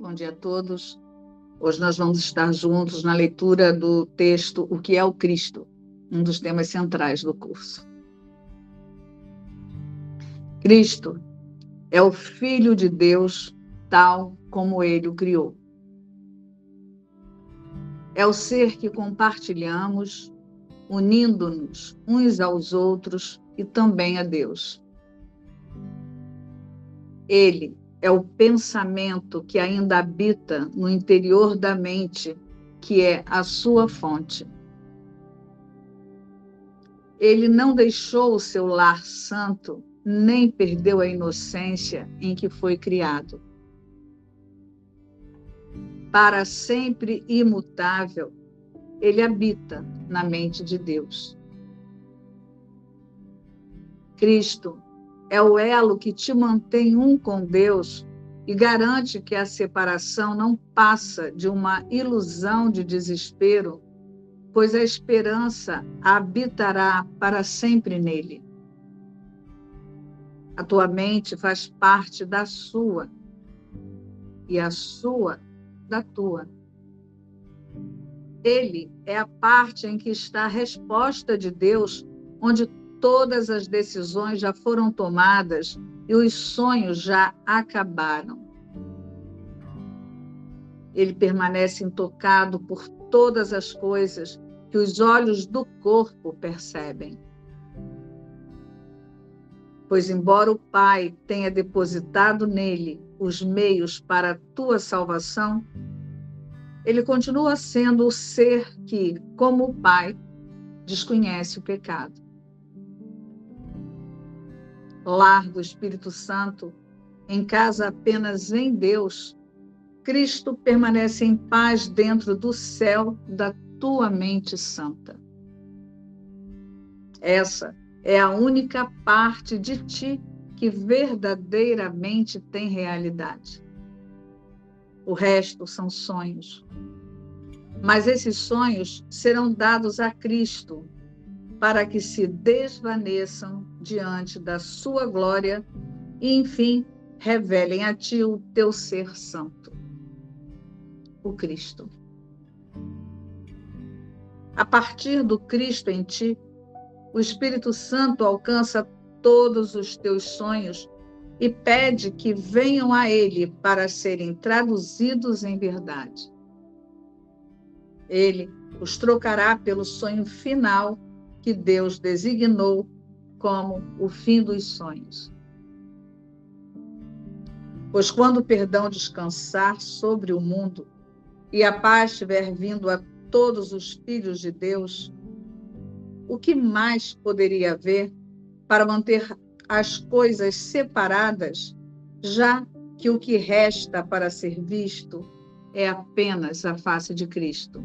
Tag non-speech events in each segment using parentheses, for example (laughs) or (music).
Bom dia a todos. Hoje nós vamos estar juntos na leitura do texto O que é o Cristo, um dos temas centrais do curso. Cristo é o Filho de Deus, tal como ele o criou. É o ser que compartilhamos, unindo-nos uns aos outros e também a Deus. Ele é o pensamento que ainda habita no interior da mente, que é a sua fonte. Ele não deixou o seu lar santo, nem perdeu a inocência em que foi criado. Para sempre imutável, ele habita na mente de Deus. Cristo é o elo que te mantém um com Deus e garante que a separação não passa de uma ilusão de desespero, pois a esperança habitará para sempre nele. A tua mente faz parte da sua e a sua da tua. Ele é a parte em que está a resposta de Deus, onde todas as decisões já foram tomadas e os sonhos já acabaram. Ele permanece intocado por todas as coisas que os olhos do corpo percebem. Pois, embora o Pai tenha depositado nele os meios para a tua salvação, ele continua sendo o ser que, como o Pai, desconhece o pecado lar do Espírito Santo, em casa apenas em Deus, Cristo permanece em paz dentro do céu da tua mente santa. Essa é a única parte de ti que verdadeiramente tem realidade. O resto são sonhos. Mas esses sonhos serão dados a Cristo para que se desvaneçam diante da sua glória e, enfim, revelem a ti o teu ser santo, o Cristo. A partir do Cristo em ti, o Espírito Santo alcança todos os teus sonhos e pede que venham a Ele para serem traduzidos em verdade. Ele os trocará pelo sonho final que Deus designou como o fim dos sonhos. Pois quando o perdão descansar sobre o mundo e a paz estiver vindo a todos os filhos de Deus, o que mais poderia haver para manter as coisas separadas, já que o que resta para ser visto é apenas a face de Cristo?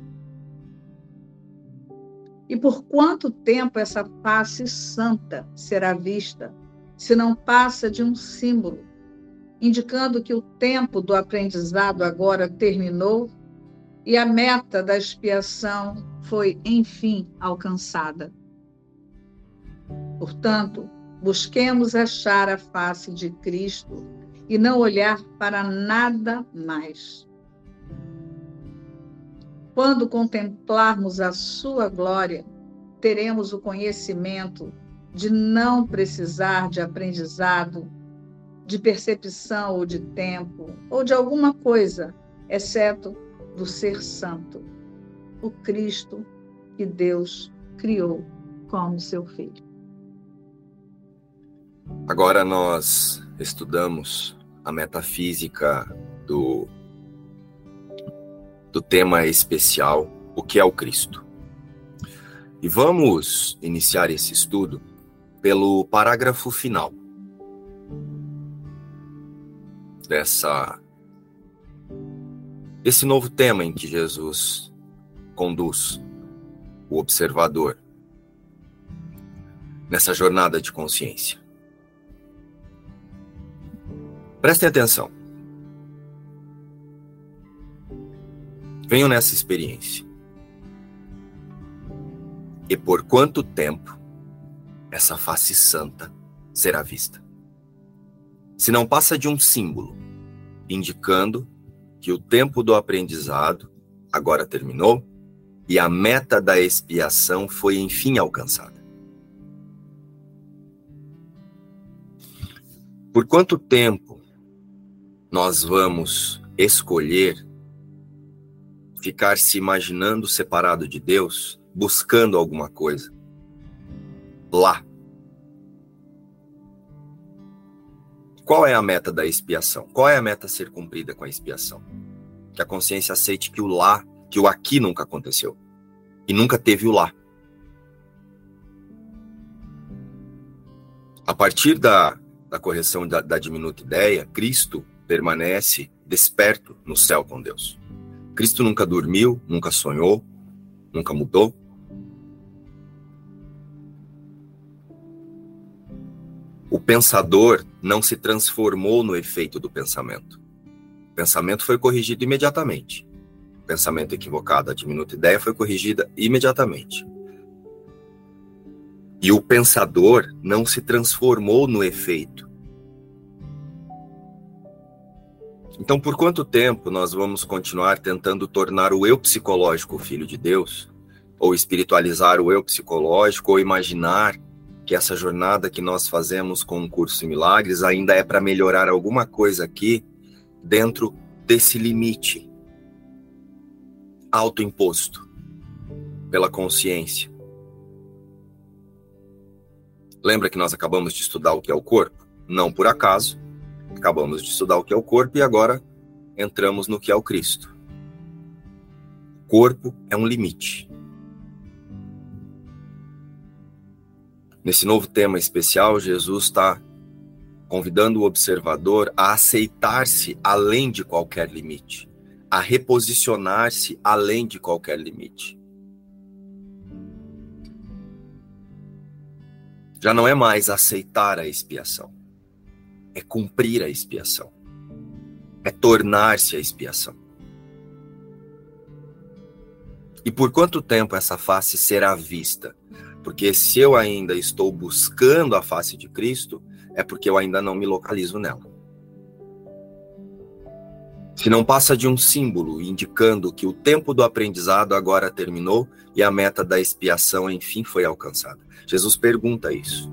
E por quanto tempo essa face santa será vista, se não passa de um símbolo, indicando que o tempo do aprendizado agora terminou e a meta da expiação foi, enfim, alcançada? Portanto, busquemos achar a face de Cristo e não olhar para nada mais. Quando contemplarmos a sua glória, teremos o conhecimento de não precisar de aprendizado, de percepção ou de tempo, ou de alguma coisa, exceto do ser santo, o Cristo que Deus criou como seu filho. Agora nós estudamos a metafísica do do tema especial O que é o Cristo. E vamos iniciar esse estudo pelo parágrafo final dessa esse novo tema em que Jesus conduz o observador nessa jornada de consciência. Prestem atenção. Venham nessa experiência. E por quanto tempo essa face santa será vista? Se não passa de um símbolo, indicando que o tempo do aprendizado agora terminou e a meta da expiação foi enfim alcançada. Por quanto tempo nós vamos escolher ficar se imaginando separado de Deus, buscando alguma coisa lá? Qual é a meta da expiação? Qual é a meta a ser cumprida com a expiação? Que a consciência aceite que o lá, que o aqui nunca aconteceu. E nunca teve o lá. A partir da, da correção da, da diminuta ideia, Cristo permanece desperto no céu com Deus. Cristo nunca dormiu, nunca sonhou, nunca mudou. O pensador não se transformou no efeito do pensamento. O pensamento foi corrigido imediatamente. O pensamento equivocado, a diminuta ideia foi corrigida imediatamente. E o pensador não se transformou no efeito. Então, por quanto tempo nós vamos continuar tentando tornar o eu psicológico o filho de Deus? Ou espiritualizar o eu psicológico, ou imaginar que essa jornada que nós fazemos com o curso em milagres ainda é para melhorar alguma coisa aqui dentro desse limite autoimposto pela consciência. Lembra que nós acabamos de estudar o que é o corpo? Não por acaso. Acabamos de estudar o que é o corpo e agora entramos no que é o Cristo. O corpo é um limite. Nesse novo tema especial, Jesus está convidando o observador a aceitar-se além de qualquer limite, a reposicionar-se além de qualquer limite. Já não é mais aceitar a expiação, é cumprir a expiação, é tornar-se a expiação. E por quanto tempo essa face será vista? Porque se eu ainda estou buscando a face de Cristo, é porque eu ainda não me localizo nela. Se não passa de um símbolo indicando que o tempo do aprendizado agora terminou e a meta da expiação enfim foi alcançada. Jesus pergunta isso.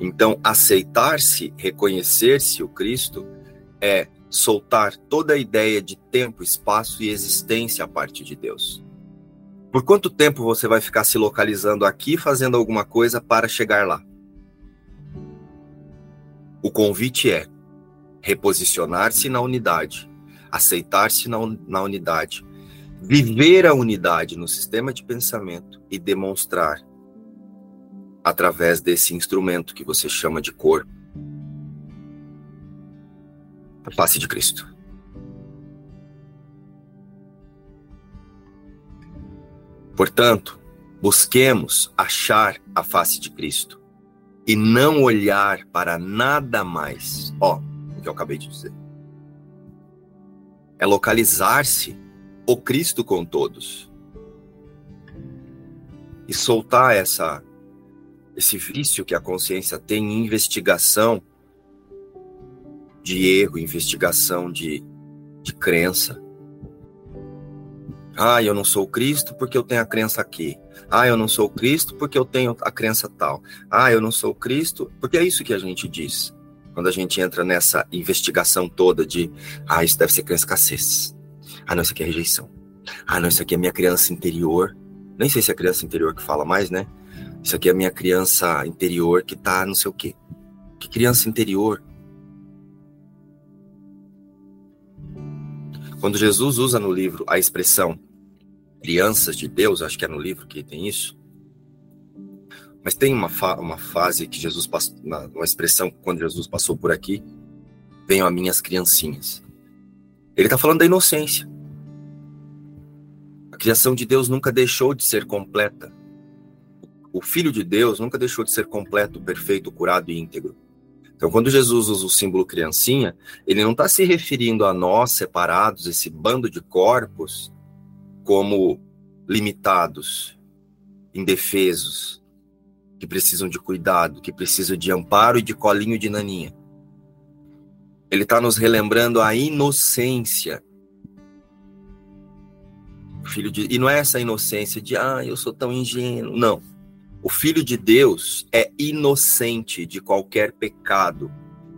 Então, aceitar-se, reconhecer-se o Cristo é soltar toda a ideia de tempo, espaço e existência a parte de Deus. Por quanto tempo você vai ficar se localizando aqui fazendo alguma coisa para chegar lá? O convite é reposicionar-se na unidade, aceitar-se na, na unidade, viver a unidade no sistema de pensamento e demonstrar através desse instrumento que você chama de corpo a face de Cristo. Portanto, busquemos achar a face de Cristo e não olhar para nada mais. Ó, o que eu acabei de dizer. É localizar-se o Cristo com todos. E soltar essa esse vício que a consciência tem em investigação de erro, investigação de, de crença. Ah, eu não sou Cristo porque eu tenho a crença aqui. Ah, eu não sou Cristo porque eu tenho a crença tal. Ah, eu não sou Cristo, porque é isso que a gente diz. Quando a gente entra nessa investigação toda de, ah, isso deve ser crença escassez. Ah, não, isso aqui é rejeição. Ah, não, isso aqui é minha criança interior. Nem sei se é criança interior que fala mais, né? Isso aqui é minha criança interior que tá não sei o quê. Que criança interior? Quando Jesus usa no livro a expressão crianças de Deus, acho que é no livro que tem isso. Mas tem uma, fa uma fase que Jesus passou, uma, uma expressão quando Jesus passou por aqui, venham a minhas criancinhas. Ele está falando da inocência. A criação de Deus nunca deixou de ser completa. O Filho de Deus nunca deixou de ser completo, perfeito, curado e íntegro. Então, quando Jesus usa o símbolo criancinha, ele não está se referindo a nós separados, esse bando de corpos, como limitados, indefesos, que precisam de cuidado, que precisam de amparo e de colinho de naninha. Ele está nos relembrando a inocência filho de e não é essa inocência de ah, eu sou tão ingênuo. Não. O filho de Deus é inocente de qualquer pecado.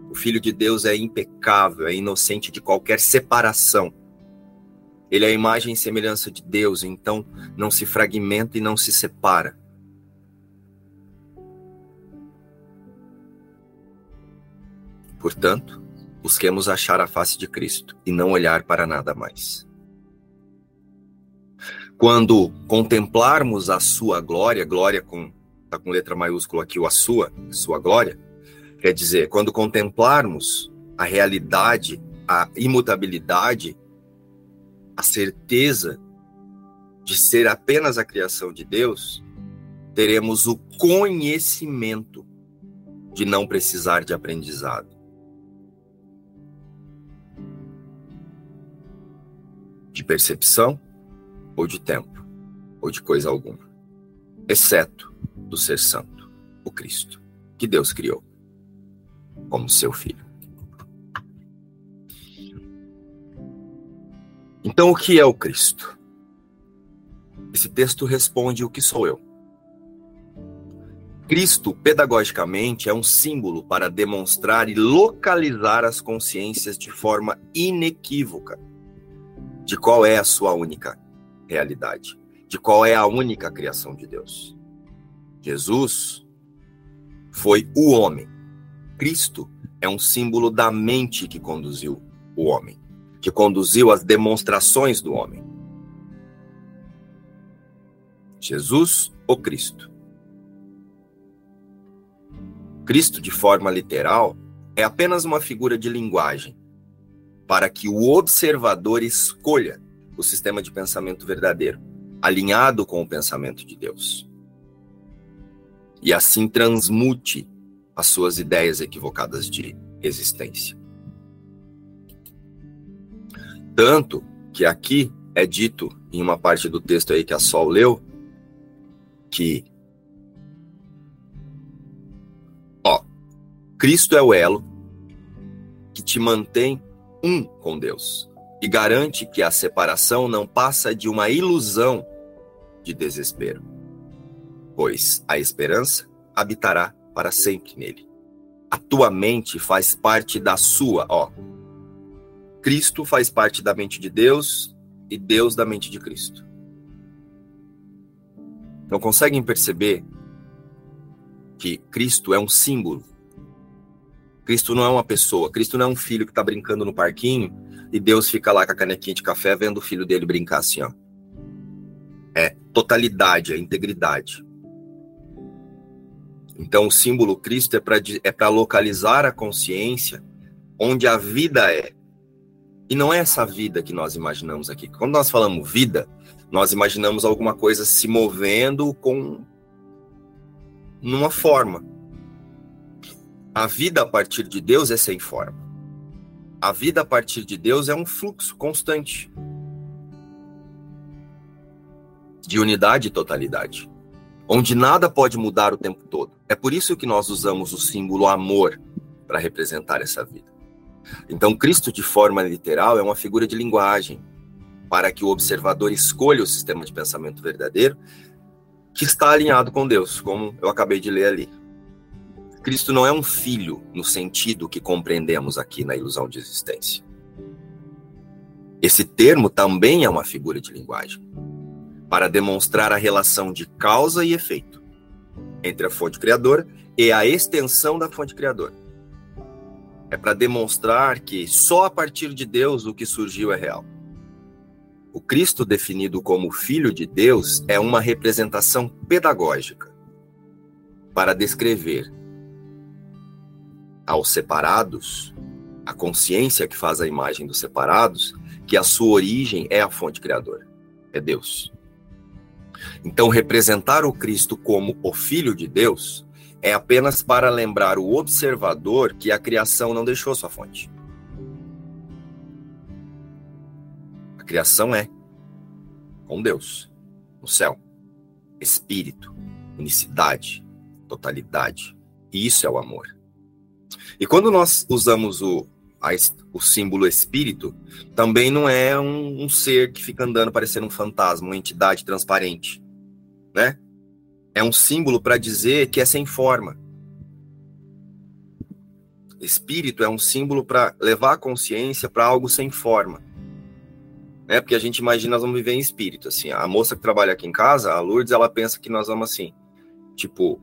O filho de Deus é impecável, é inocente de qualquer separação. Ele é a imagem e semelhança de Deus, então não se fragmenta e não se separa. Portanto, busquemos achar a face de Cristo e não olhar para nada mais. Quando contemplarmos a sua glória, glória com tá com letra maiúscula aqui o a sua, sua glória, quer dizer, quando contemplarmos a realidade, a imutabilidade, a certeza de ser apenas a criação de Deus, teremos o conhecimento de não precisar de aprendizado. de percepção ou de tempo ou de coisa alguma, exceto do ser santo, o Cristo, que Deus criou como seu filho. Então, o que é o Cristo? Esse texto responde o que sou eu. Cristo, pedagogicamente, é um símbolo para demonstrar e localizar as consciências de forma inequívoca de qual é a sua única realidade, de qual é a única criação de Deus. Jesus foi o homem. Cristo é um símbolo da mente que conduziu o homem, que conduziu as demonstrações do homem. Jesus ou Cristo? Cristo, de forma literal, é apenas uma figura de linguagem para que o observador escolha o sistema de pensamento verdadeiro, alinhado com o pensamento de Deus. E assim transmute as suas ideias equivocadas de existência. Tanto que aqui é dito em uma parte do texto aí que a Sol leu que ó, Cristo é o elo que te mantém um com Deus e garante que a separação não passa de uma ilusão de desespero, pois a esperança habitará para sempre nele. A tua mente faz parte da sua, ó. Cristo faz parte da mente de Deus e Deus da mente de Cristo. Então conseguem perceber que Cristo é um símbolo Cristo não é uma pessoa, Cristo não é um filho que está brincando no parquinho e Deus fica lá com a canequinha de café vendo o filho dele brincar assim, ó. É totalidade, é integridade. Então, o símbolo Cristo é para é localizar a consciência onde a vida é. E não é essa vida que nós imaginamos aqui. Quando nós falamos vida, nós imaginamos alguma coisa se movendo com numa forma. A vida a partir de Deus é sem forma. A vida a partir de Deus é um fluxo constante de unidade e totalidade, onde nada pode mudar o tempo todo. É por isso que nós usamos o símbolo amor para representar essa vida. Então, Cristo, de forma literal, é uma figura de linguagem para que o observador escolha o sistema de pensamento verdadeiro que está alinhado com Deus, como eu acabei de ler ali. Cristo não é um filho no sentido que compreendemos aqui na ilusão de existência. Esse termo também é uma figura de linguagem para demonstrar a relação de causa e efeito entre a fonte criadora e a extensão da fonte criadora. É para demonstrar que só a partir de Deus o que surgiu é real. O Cristo definido como Filho de Deus é uma representação pedagógica para descrever aos separados, a consciência que faz a imagem dos separados, que a sua origem é a fonte criadora, é Deus. Então, representar o Cristo como o Filho de Deus é apenas para lembrar o observador que a criação não deixou sua fonte. A criação é com Deus, no céu, espírito, unicidade, totalidade. E isso é o amor. E quando nós usamos o, a, o símbolo espírito, também não é um, um, ser que fica andando parecendo um fantasma, uma entidade transparente, né? É um símbolo para dizer que é sem forma. Espírito é um símbolo para levar a consciência para algo sem forma. Né? Porque a gente imagina nós vamos viver em espírito, assim. A moça que trabalha aqui em casa, a Lourdes, ela pensa que nós vamos assim, tipo,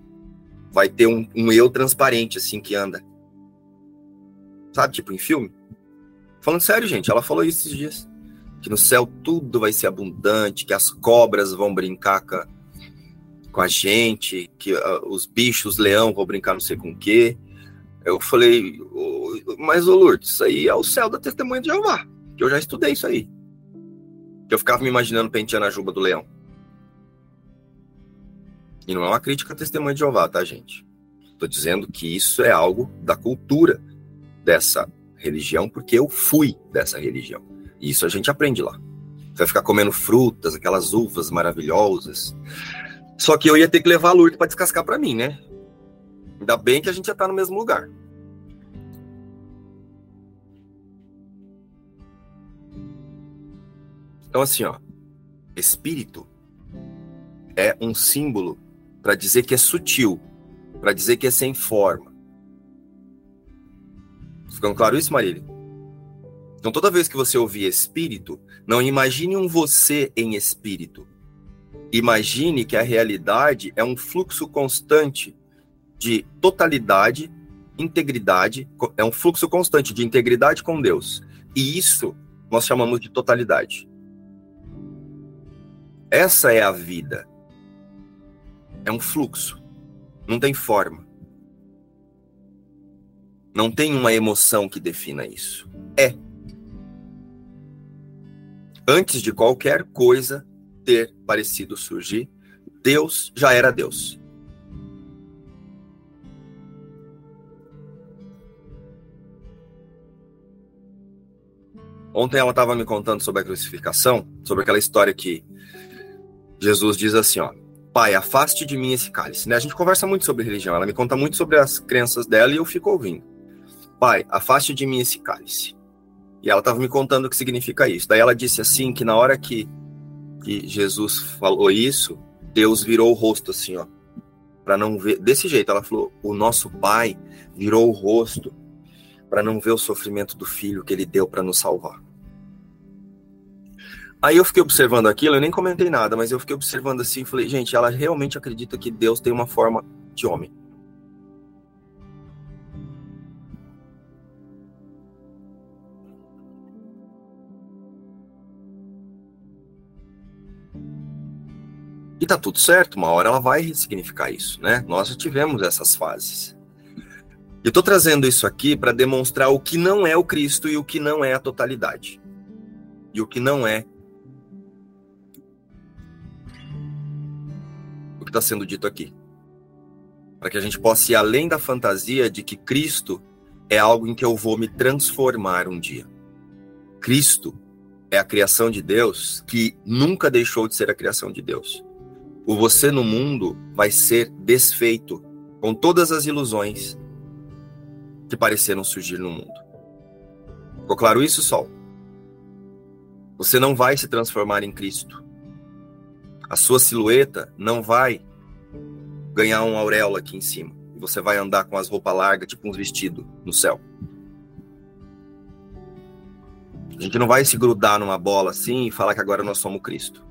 vai ter um, um eu transparente, assim, que anda Sabe, tipo em filme? Falando sério, gente, ela falou isso esses dias. Que no céu tudo vai ser abundante, que as cobras vão brincar com a, com a gente, que uh, os bichos, os leão vão brincar não sei com o quê. Eu falei, mas ô Lourdes, isso aí é o céu da testemunha de Jeová. Que eu já estudei isso aí. Que eu ficava me imaginando penteando a juba do leão. E não é uma crítica à testemunha de Jeová, tá, gente? Estou dizendo que isso é algo da cultura dessa religião porque eu fui dessa religião. E isso a gente aprende lá. Você vai ficar comendo frutas, aquelas uvas maravilhosas. Só que eu ia ter que levar a Lourdes para descascar para mim, né? Ainda bem que a gente já tá no mesmo lugar. Então, assim, ó, espírito é um símbolo para dizer que é sutil, para dizer que é sem forma, Ficando claro isso, Marília? Então, toda vez que você ouvir espírito, não imagine um você em espírito. Imagine que a realidade é um fluxo constante de totalidade, integridade, é um fluxo constante de integridade com Deus. E isso nós chamamos de totalidade. Essa é a vida. É um fluxo. Não tem forma. Não tem uma emoção que defina isso. É. Antes de qualquer coisa ter parecido surgir, Deus já era Deus. Ontem ela estava me contando sobre a crucificação, sobre aquela história que Jesus diz assim, ó, Pai, afaste de mim esse cálice. Né? A gente conversa muito sobre religião, ela me conta muito sobre as crenças dela e eu fico ouvindo. Pai, afaste de mim esse cálice. E ela estava me contando o que significa isso. Daí ela disse assim que na hora que, que Jesus falou isso, Deus virou o rosto assim, ó, para não ver desse jeito. Ela falou: "O nosso Pai virou o rosto para não ver o sofrimento do filho que ele deu para nos salvar". Aí eu fiquei observando aquilo, eu nem comentei nada, mas eu fiquei observando assim, falei: "Gente, ela realmente acredita que Deus tem uma forma de homem". E tá tudo certo, uma hora ela vai ressignificar isso, né? Nós já tivemos essas fases. Eu estou trazendo isso aqui para demonstrar o que não é o Cristo e o que não é a totalidade. E o que não é o que está sendo dito aqui. Para que a gente possa ir além da fantasia de que Cristo é algo em que eu vou me transformar um dia. Cristo é a criação de Deus que nunca deixou de ser a criação de Deus o você no mundo vai ser desfeito com todas as ilusões que pareceram surgir no mundo. Ficou claro isso, Sol? Você não vai se transformar em Cristo. A sua silhueta não vai ganhar um auréola aqui em cima. Você vai andar com as roupas largas, tipo um vestido no céu. A gente não vai se grudar numa bola assim e falar que agora nós somos Cristo.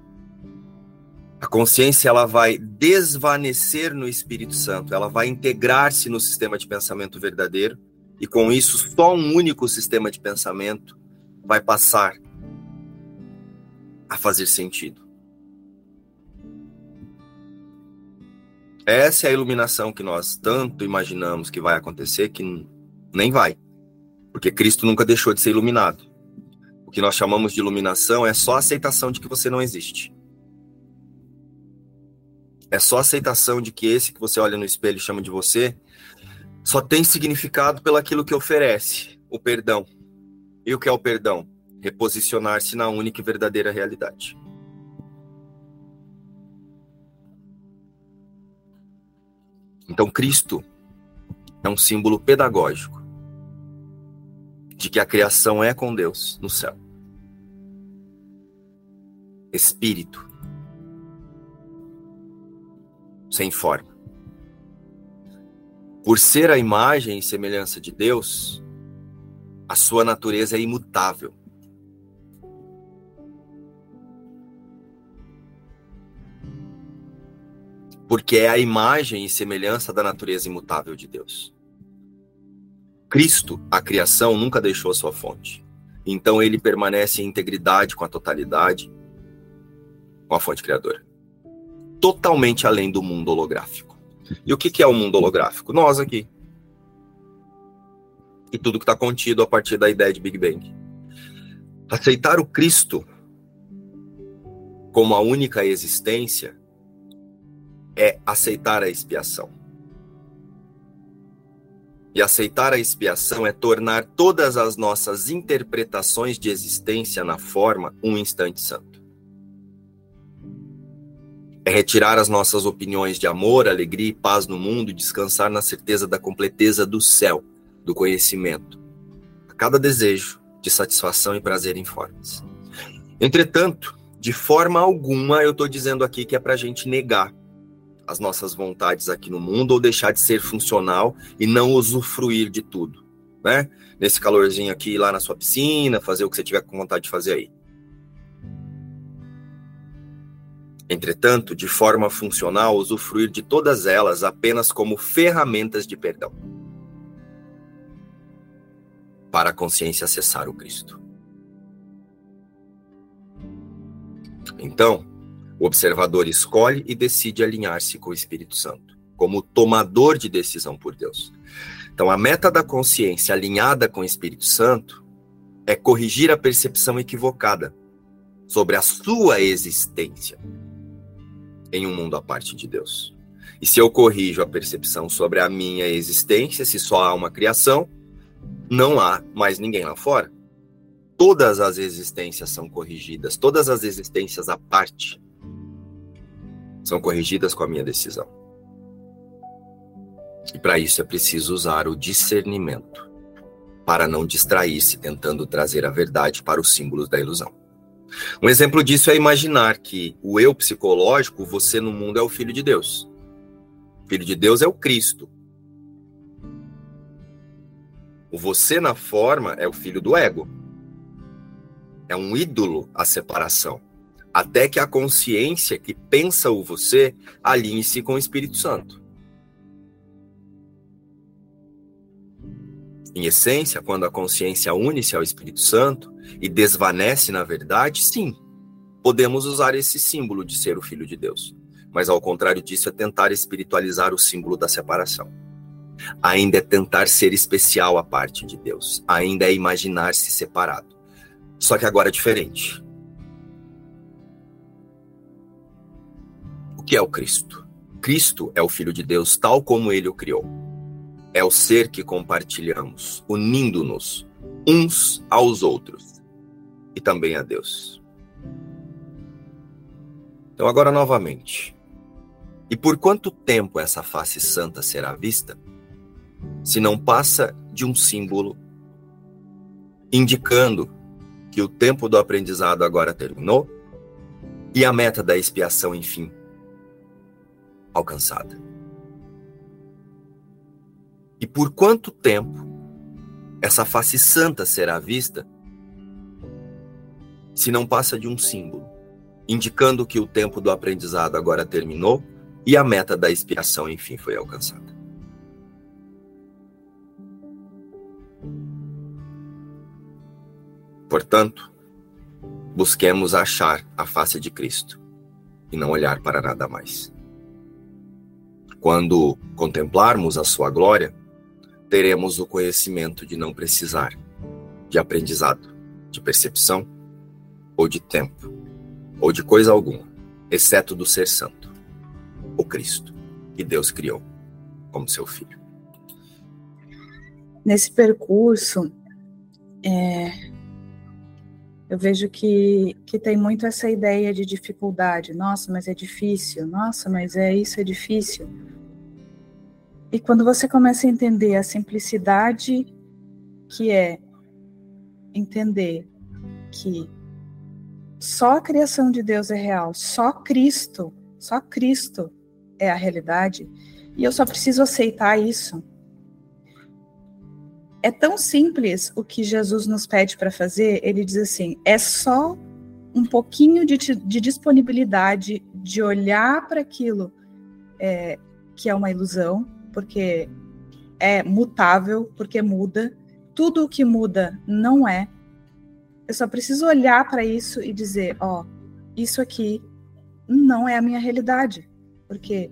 A consciência ela vai desvanecer no Espírito Santo, ela vai integrar-se no sistema de pensamento verdadeiro e com isso só um único sistema de pensamento vai passar a fazer sentido. Essa é a iluminação que nós tanto imaginamos que vai acontecer, que nem vai. Porque Cristo nunca deixou de ser iluminado. O que nós chamamos de iluminação é só a aceitação de que você não existe. É só aceitação de que esse que você olha no espelho e chama de você só tem significado pelaquilo que oferece, o perdão. E o que é o perdão? Reposicionar-se na única e verdadeira realidade. Então, Cristo é um símbolo pedagógico. de que a criação é com Deus no céu. Espírito. Sem forma. Por ser a imagem e semelhança de Deus, a sua natureza é imutável. Porque é a imagem e semelhança da natureza imutável de Deus. Cristo, a criação, nunca deixou sua fonte. Então ele permanece em integridade com a totalidade, com a fonte criadora. Totalmente além do mundo holográfico. E o que é o mundo holográfico? Nós aqui. E tudo que está contido a partir da ideia de Big Bang. Aceitar o Cristo como a única existência é aceitar a expiação. E aceitar a expiação é tornar todas as nossas interpretações de existência na forma um instante santo. É retirar as nossas opiniões de amor, alegria e paz no mundo e descansar na certeza da completeza do céu, do conhecimento, a cada desejo de satisfação e prazer em formas. Entretanto, de forma alguma eu estou dizendo aqui que é para a gente negar as nossas vontades aqui no mundo ou deixar de ser funcional e não usufruir de tudo, né? Nesse calorzinho aqui, lá na sua piscina, fazer o que você tiver com vontade de fazer aí. Entretanto, de forma funcional, usufruir de todas elas apenas como ferramentas de perdão. Para a consciência acessar o Cristo. Então, o observador escolhe e decide alinhar-se com o Espírito Santo, como tomador de decisão por Deus. Então, a meta da consciência alinhada com o Espírito Santo é corrigir a percepção equivocada sobre a sua existência em um mundo à parte de Deus. E se eu corrijo a percepção sobre a minha existência, se só há uma criação, não há mais ninguém lá fora. Todas as existências são corrigidas, todas as existências à parte são corrigidas com a minha decisão. E para isso é preciso usar o discernimento, para não distrair-se tentando trazer a verdade para os símbolos da ilusão. Um exemplo disso é imaginar que o eu psicológico, você no mundo, é o filho de Deus. O filho de Deus é o Cristo. O você na forma é o filho do ego. É um ídolo a separação até que a consciência que pensa o você alinhe-se com o Espírito Santo. Em essência, quando a consciência une-se ao Espírito Santo e desvanece na verdade, sim, podemos usar esse símbolo de ser o Filho de Deus. Mas ao contrário disso, é tentar espiritualizar o símbolo da separação. Ainda é tentar ser especial à parte de Deus. Ainda é imaginar-se separado. Só que agora é diferente. que é o Cristo? Cristo é o Filho de Deus tal como ele o criou. É o ser que compartilhamos, unindo-nos uns aos outros e também a Deus. Então, agora novamente. E por quanto tempo essa face santa será vista? Se não passa de um símbolo indicando que o tempo do aprendizado agora terminou e a meta da expiação, enfim, alcançada. E por quanto tempo essa face santa será vista se não passa de um símbolo, indicando que o tempo do aprendizado agora terminou e a meta da expiação enfim foi alcançada. Portanto, busquemos achar a face de Cristo e não olhar para nada mais. Quando contemplarmos a sua glória, teremos o conhecimento de não precisar de aprendizado, de percepção ou de tempo, ou de coisa alguma, exceto do ser santo, o Cristo, que Deus criou como seu filho. Nesse percurso, é, eu vejo que, que tem muito essa ideia de dificuldade. Nossa, mas é difícil. Nossa, mas é isso, é difícil. E quando você começa a entender a simplicidade que é entender que só a criação de Deus é real, só Cristo, só Cristo é a realidade, e eu só preciso aceitar isso. É tão simples o que Jesus nos pede para fazer, ele diz assim: é só um pouquinho de, de disponibilidade de olhar para aquilo é, que é uma ilusão, porque é mutável, porque muda. Tudo o que muda não é. Eu só preciso olhar para isso e dizer: ó, isso aqui não é a minha realidade, porque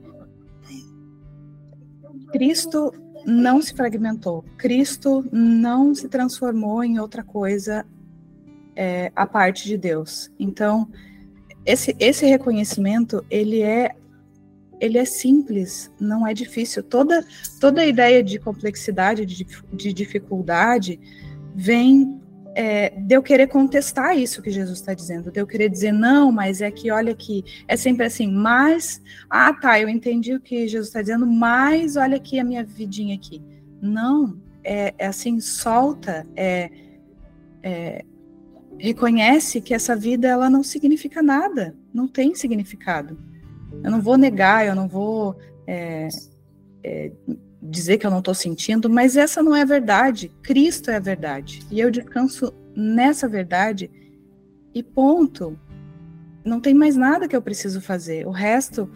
Cristo não se fragmentou, Cristo não se transformou em outra coisa é, a parte de Deus. Então, esse, esse reconhecimento, ele é ele é simples, não é difícil. Toda, toda a ideia de complexidade, de, de dificuldade, vem é, de eu querer contestar isso que Jesus está dizendo, de eu querer dizer, não, mas é que olha aqui, é sempre assim, mas, ah tá, eu entendi o que Jesus está dizendo, mas olha aqui a minha vidinha aqui. Não, é, é assim, solta, é, é reconhece que essa vida ela não significa nada, não tem significado. Eu não vou negar, eu não vou é, é, dizer que eu não estou sentindo, mas essa não é a verdade. Cristo é a verdade. E eu descanso nessa verdade e ponto. Não tem mais nada que eu preciso fazer. O resto,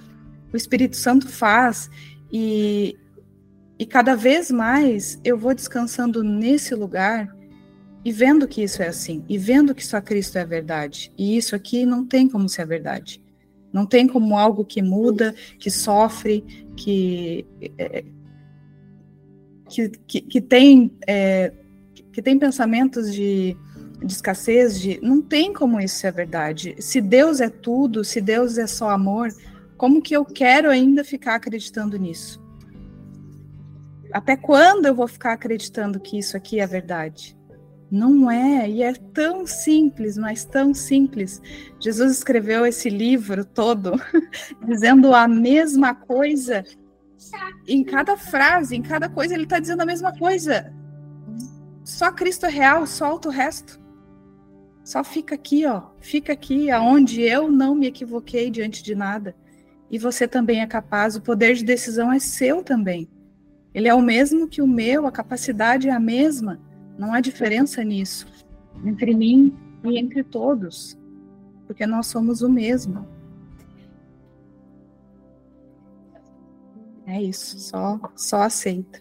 o Espírito Santo faz e, e cada vez mais eu vou descansando nesse lugar e vendo que isso é assim, e vendo que só Cristo é a verdade, e isso aqui não tem como ser a verdade. Não tem como algo que muda, que sofre, que, é, que, que, que, tem, é, que tem pensamentos de, de escassez, de não tem como isso ser verdade. Se Deus é tudo, se Deus é só amor, como que eu quero ainda ficar acreditando nisso? Até quando eu vou ficar acreditando que isso aqui é verdade? Não é, e é tão simples, mas tão simples. Jesus escreveu esse livro todo (laughs) dizendo a mesma coisa. Em cada frase, em cada coisa, ele está dizendo a mesma coisa. Só Cristo é real, solta o resto. Só fica aqui, ó. Fica aqui, aonde eu não me equivoquei diante de nada. E você também é capaz, o poder de decisão é seu também. Ele é o mesmo que o meu, a capacidade é a mesma. Não há diferença nisso entre mim e entre todos, porque nós somos o mesmo. É isso, só, só aceita.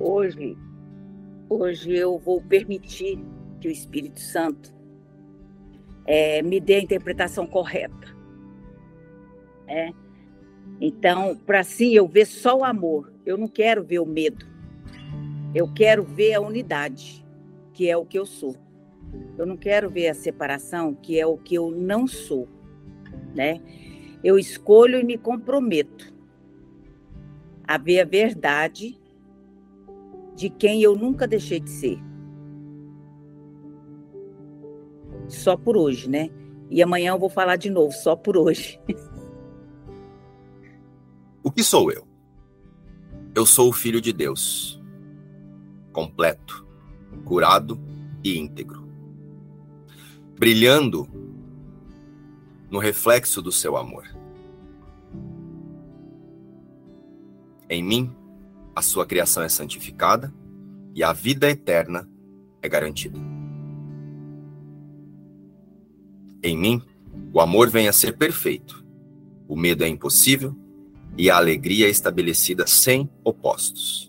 Hoje, hoje eu vou permitir que o Espírito Santo é, me dê a interpretação correta. É? Então, para assim eu ver só o amor, eu não quero ver o medo. Eu quero ver a unidade, que é o que eu sou. Eu não quero ver a separação, que é o que eu não sou, né? Eu escolho e me comprometo a ver a verdade de quem eu nunca deixei de ser. Só por hoje, né? E amanhã eu vou falar de novo, só por hoje. (laughs) O que sou eu? Eu sou o filho de Deus completo, curado e íntegro, brilhando no reflexo do seu amor. Em mim, a sua criação é santificada e a vida eterna é garantida. Em mim, o amor vem a ser perfeito, o medo é impossível e a alegria é estabelecida sem opostos.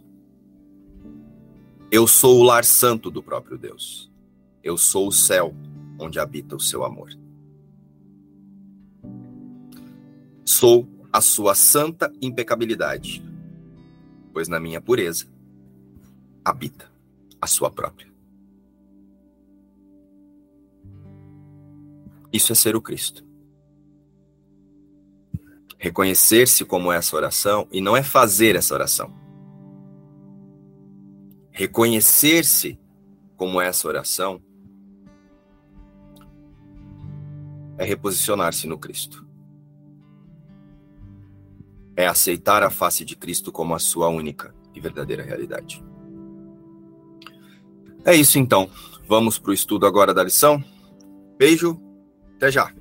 Eu sou o lar santo do próprio Deus. Eu sou o céu onde habita o seu amor. Sou a sua santa impecabilidade, pois na minha pureza habita a sua própria. Isso é ser o Cristo. Reconhecer-se como essa oração e não é fazer essa oração reconhecer-se como essa oração é reposicionar-se no Cristo. É aceitar a face de Cristo como a sua única e verdadeira realidade. É isso então. Vamos para o estudo agora da lição. Beijo, até já.